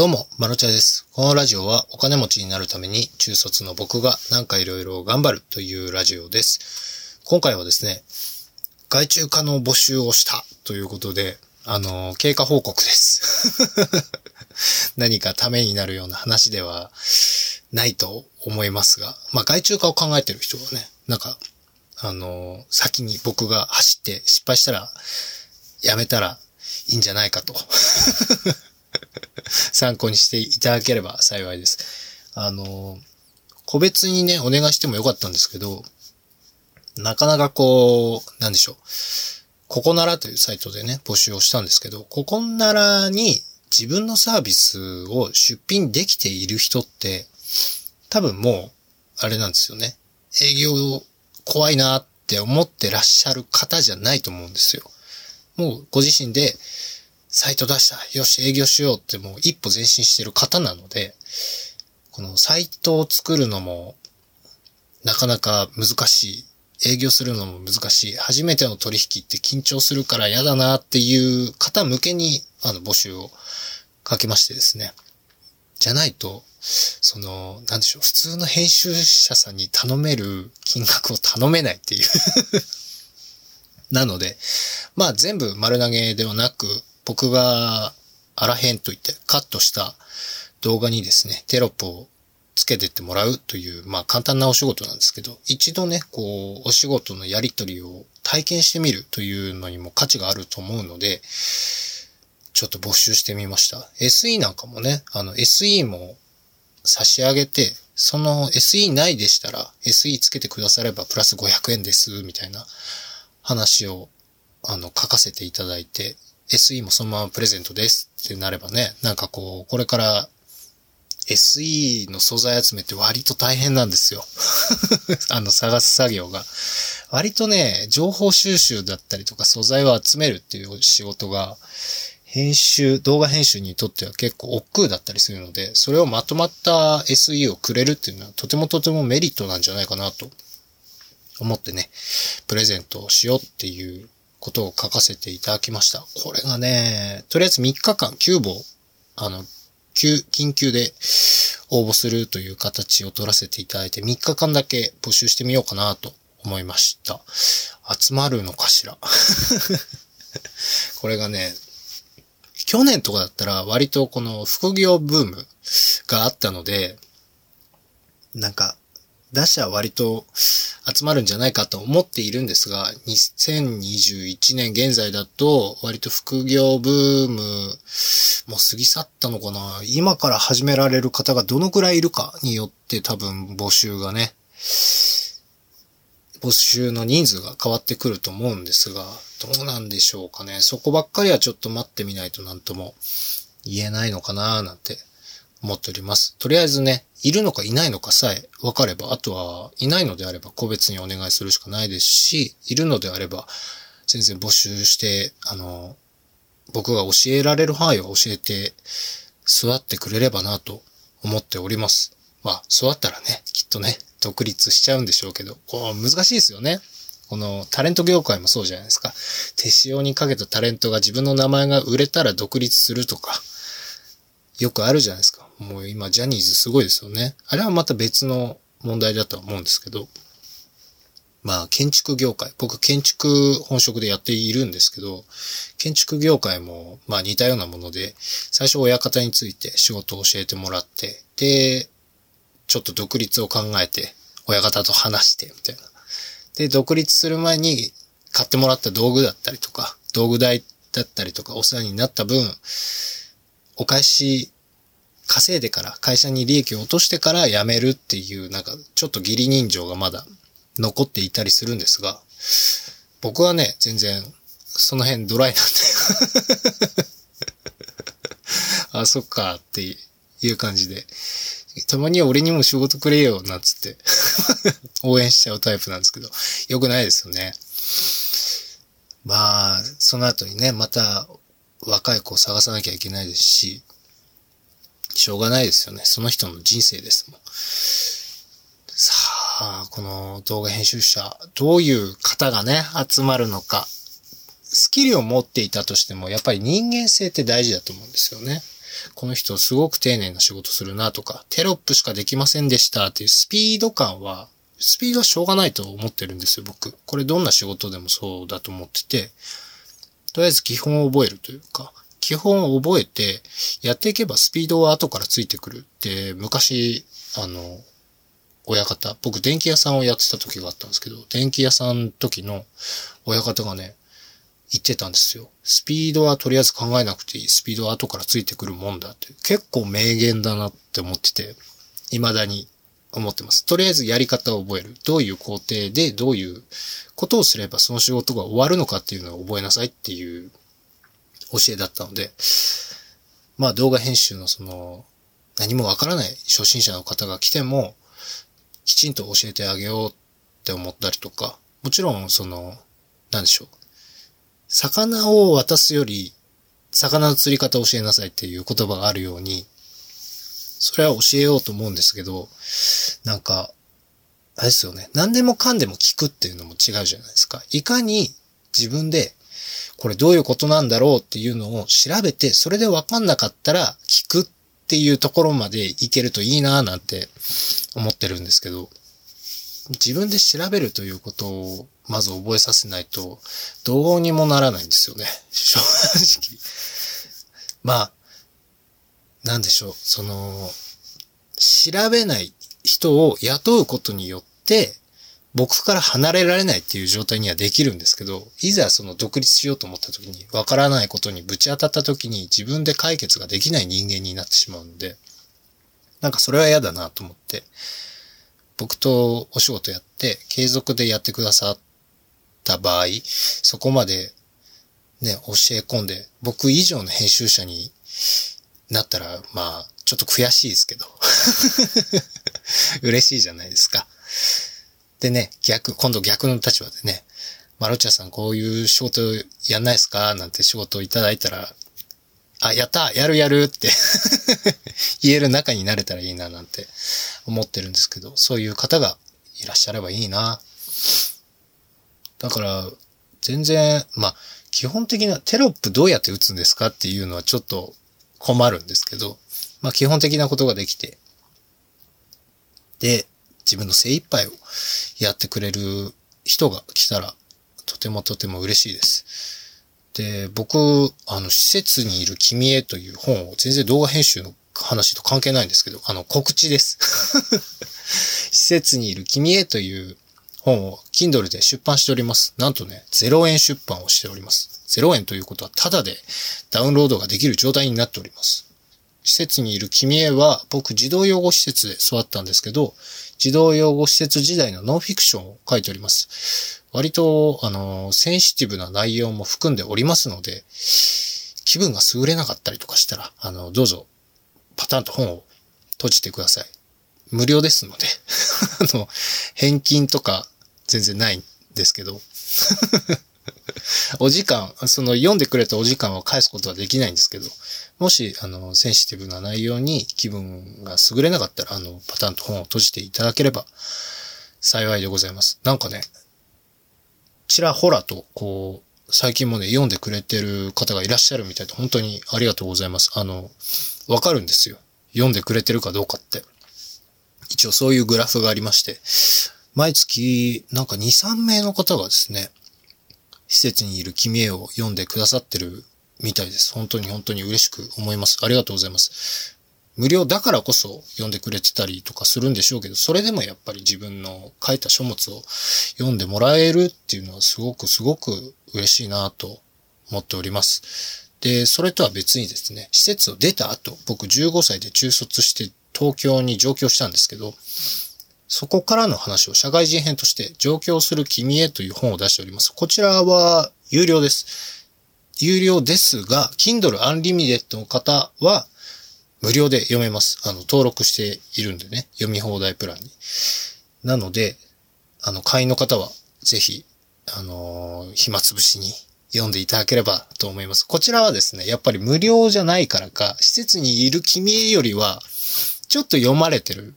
どうも、マロチャです。このラジオはお金持ちになるために中卒の僕がなんかいろいろ頑張るというラジオです。今回はですね、外注化の募集をしたということで、あの、経過報告です。何かためになるような話ではないと思いますが、まあ外注化を考えてる人はね、なんか、あの、先に僕が走って失敗したらやめたらいいんじゃないかと。参考にしていただければ幸いです。あの、個別にね、お願いしてもよかったんですけど、なかなかこう、なんでしょう。ここならというサイトでね、募集をしたんですけど、ここならに自分のサービスを出品できている人って、多分もう、あれなんですよね。営業怖いなって思ってらっしゃる方じゃないと思うんですよ。もうご自身で、サイト出した。よし、営業しようってもう一歩前進してる方なので、このサイトを作るのもなかなか難しい。営業するのも難しい。初めての取引って緊張するから嫌だなっていう方向けにあの募集をかけましてですね。じゃないと、その、なんでしょう、普通の編集者さんに頼める金額を頼めないっていう なので、まあ全部丸投げではなく、僕があらへんと言ってカットした動画にですね、テロップをつけてってもらうという、まあ簡単なお仕事なんですけど、一度ね、こう、お仕事のやりとりを体験してみるというのにも価値があると思うので、ちょっと募集してみました。SE なんかもね、あの SE も差し上げて、その SE ないでしたら SE つけてくださればプラス500円です、みたいな話をあの書かせていただいて、SE もそのままプレゼントですってなればね、なんかこう、これから SE の素材集めって割と大変なんですよ。あの、探す作業が。割とね、情報収集だったりとか素材を集めるっていう仕事が、編集、動画編集にとっては結構億劫だったりするので、それをまとまった SE をくれるっていうのはとてもとてもメリットなんじゃないかなと思ってね、プレゼントをしようっていうことを書かせていただきました。これがね、とりあえず3日間、キューブを、あの、急、緊急で応募するという形を取らせていただいて、3日間だけ募集してみようかなと思いました。集まるのかしら？これがね、去年とかだったら割とこの副業ブームがあったので、なんか、打者割と集まるんじゃないかと思っているんですが、2021年現在だと割と副業ブームもう過ぎ去ったのかな今から始められる方がどのくらいいるかによって多分募集がね、募集の人数が変わってくると思うんですが、どうなんでしょうかね。そこばっかりはちょっと待ってみないとなんとも言えないのかななんて思っております。とりあえずね、いるのかいないのかさえ分かれば、あとはいないのであれば個別にお願いするしかないですし、いるのであれば全然募集して、あの、僕が教えられる範囲は教えて座ってくれればなと思っております。まあ、座ったらね、きっとね、独立しちゃうんでしょうけど、こう難しいですよね。このタレント業界もそうじゃないですか。手塩にかけたタレントが自分の名前が売れたら独立するとか、よくあるじゃないですか。もう今ジャニーズすごいですよね。あれはまた別の問題だとは思うんですけど、まあ建築業界、僕建築本職でやっているんですけど、建築業界もまあ似たようなもので、最初親方について仕事を教えてもらって、で、ちょっと独立を考えて、親方と話して、みたいな。で、独立する前に買ってもらった道具だったりとか、道具代だったりとかお世話になった分、お返し稼いでから、会社に利益を落としてから辞めるっていう、なんかちょっと義理人情がまだ残っていたりするんですが、僕はね、全然その辺ドライなんで。あ、そっかっていう感じで。たまには俺にも仕事くれよ、なんつって 応援しちゃうタイプなんですけど、よくないですよね。まあ、その後にね、また若い子を探さなきゃいけないですし、しょうがないですよね。その人の人生ですもん。さあ、この動画編集者、どういう方がね、集まるのか。スキルを持っていたとしても、やっぱり人間性って大事だと思うんですよね。この人すごく丁寧な仕事するなとか、テロップしかできませんでしたっていうスピード感は、スピードはしょうがないと思ってるんですよ、僕。これどんな仕事でもそうだと思ってて、とりあえず基本を覚えるというか、基本を覚えて、やっていけばスピードは後からついてくるって、昔、あの、親方、僕電気屋さんをやってた時があったんですけど、電気屋さん時の親方がね、言ってたんですよ。スピードはとりあえず考えなくていい。スピードは後からついてくるもんだって。結構名言だなって思ってて、未だに思ってます。とりあえずやり方を覚える。どういう工程でどういうことをすればその仕事が終わるのかっていうのを覚えなさいっていう教えだったので、まあ動画編集のその何もわからない初心者の方が来てもきちんと教えてあげようって思ったりとか、もちろんその、なんでしょう。魚を渡すより、魚の釣り方を教えなさいっていう言葉があるように、それは教えようと思うんですけど、なんか、あれですよね。何でもかんでも聞くっていうのも違うじゃないですか。いかに自分で、これどういうことなんだろうっていうのを調べて、それでわかんなかったら聞くっていうところまでいけるといいなぁなんて思ってるんですけど、自分で調べるということをまず覚えさせないと、どうにもならないんですよね。正直。まあ、なんでしょう。その、調べない人を雇うことによって、僕から離れられないっていう状態にはできるんですけど、いざその独立しようと思った時に、わからないことにぶち当たった時に自分で解決ができない人間になってしまうんで、なんかそれは嫌だなと思って、僕とお仕事やって継続でやってくださった場合、そこまでね、教え込んで、僕以上の編集者になったら、まあ、ちょっと悔しいですけど。嬉しいじゃないですか。でね、逆、今度逆の立場でね、マロチャさんこういう仕事やんないですか？なんて仕事をいただいたら、あ、やったやるやるって 言える仲になれたらいいななんて思ってるんですけど、そういう方がいらっしゃればいいな。だから、全然、まあ、基本的なテロップどうやって打つんですかっていうのはちょっと困るんですけど、まあ基本的なことができて、で、自分の精一杯をやってくれる人が来たら、とてもとても嬉しいです。で、僕、あの、施設にいる君へという本を全然動画編集の話と関係ないんですけど、あの、告知です。施設にいる君へという本を Kindle で出版しております。なんとね、0円出版をしております。0円ということはタダでダウンロードができる状態になっております。施設にいる君へは、僕児童養護施設で育ったんですけど、児童養護施設時代のノンフィクションを書いております。割と、あの、センシティブな内容も含んでおりますので、気分が優れなかったりとかしたら、あの、どうぞ、パターンと本を閉じてください。無料ですので あの、返金とか全然ないんですけど お時間、その読んでくれたお時間を返すことはできないんですけど、もし、あの、センシティブな内容に気分が優れなかったら、あの、パターンと本を閉じていただければ幸いでございます。なんかね、ちらほらと、こう、最近もね、読んでくれてる方がいらっしゃるみたいで、本当にありがとうございます。あの、わかるんですよ。読んでくれてるかどうかって。一応そういうグラフがありまして、毎月、なんか2、3名の方がですね、施設にいる君へを読んでくださってるみたいです。本当に本当に嬉しく思います。ありがとうございます。無料だからこそ読んでくれてたりとかするんでしょうけど、それでもやっぱり自分の書いた書物を読んでもらえるっていうのはすごくすごく嬉しいなと思っております。で、それとは別にですね、施設を出た後、僕15歳で中卒して東京に上京したんですけど、そこからの話を社会人編として上京する君へという本を出しております。こちらは有料です。有料ですが、Kindle Unlimited の方は無料で読めます。あの、登録しているんでね、読み放題プランに。なので、あの、会員の方はぜひ、あのー、暇つぶしに読んでいただければと思います。こちらはですね、やっぱり無料じゃないからか、施設にいる君よりは、ちょっと読まれてる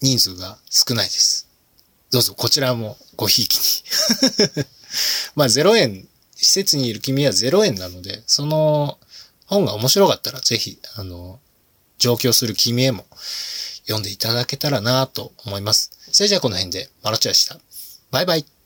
人数が少ないです。どうぞこちらもごひいきに まあ0円、施設にいる君は0円なので、その、本が面白かったらぜひ、あの、上京する君へも読んでいただけたらなと思います。それじゃあこの辺で、マロチャでした。バイバイ。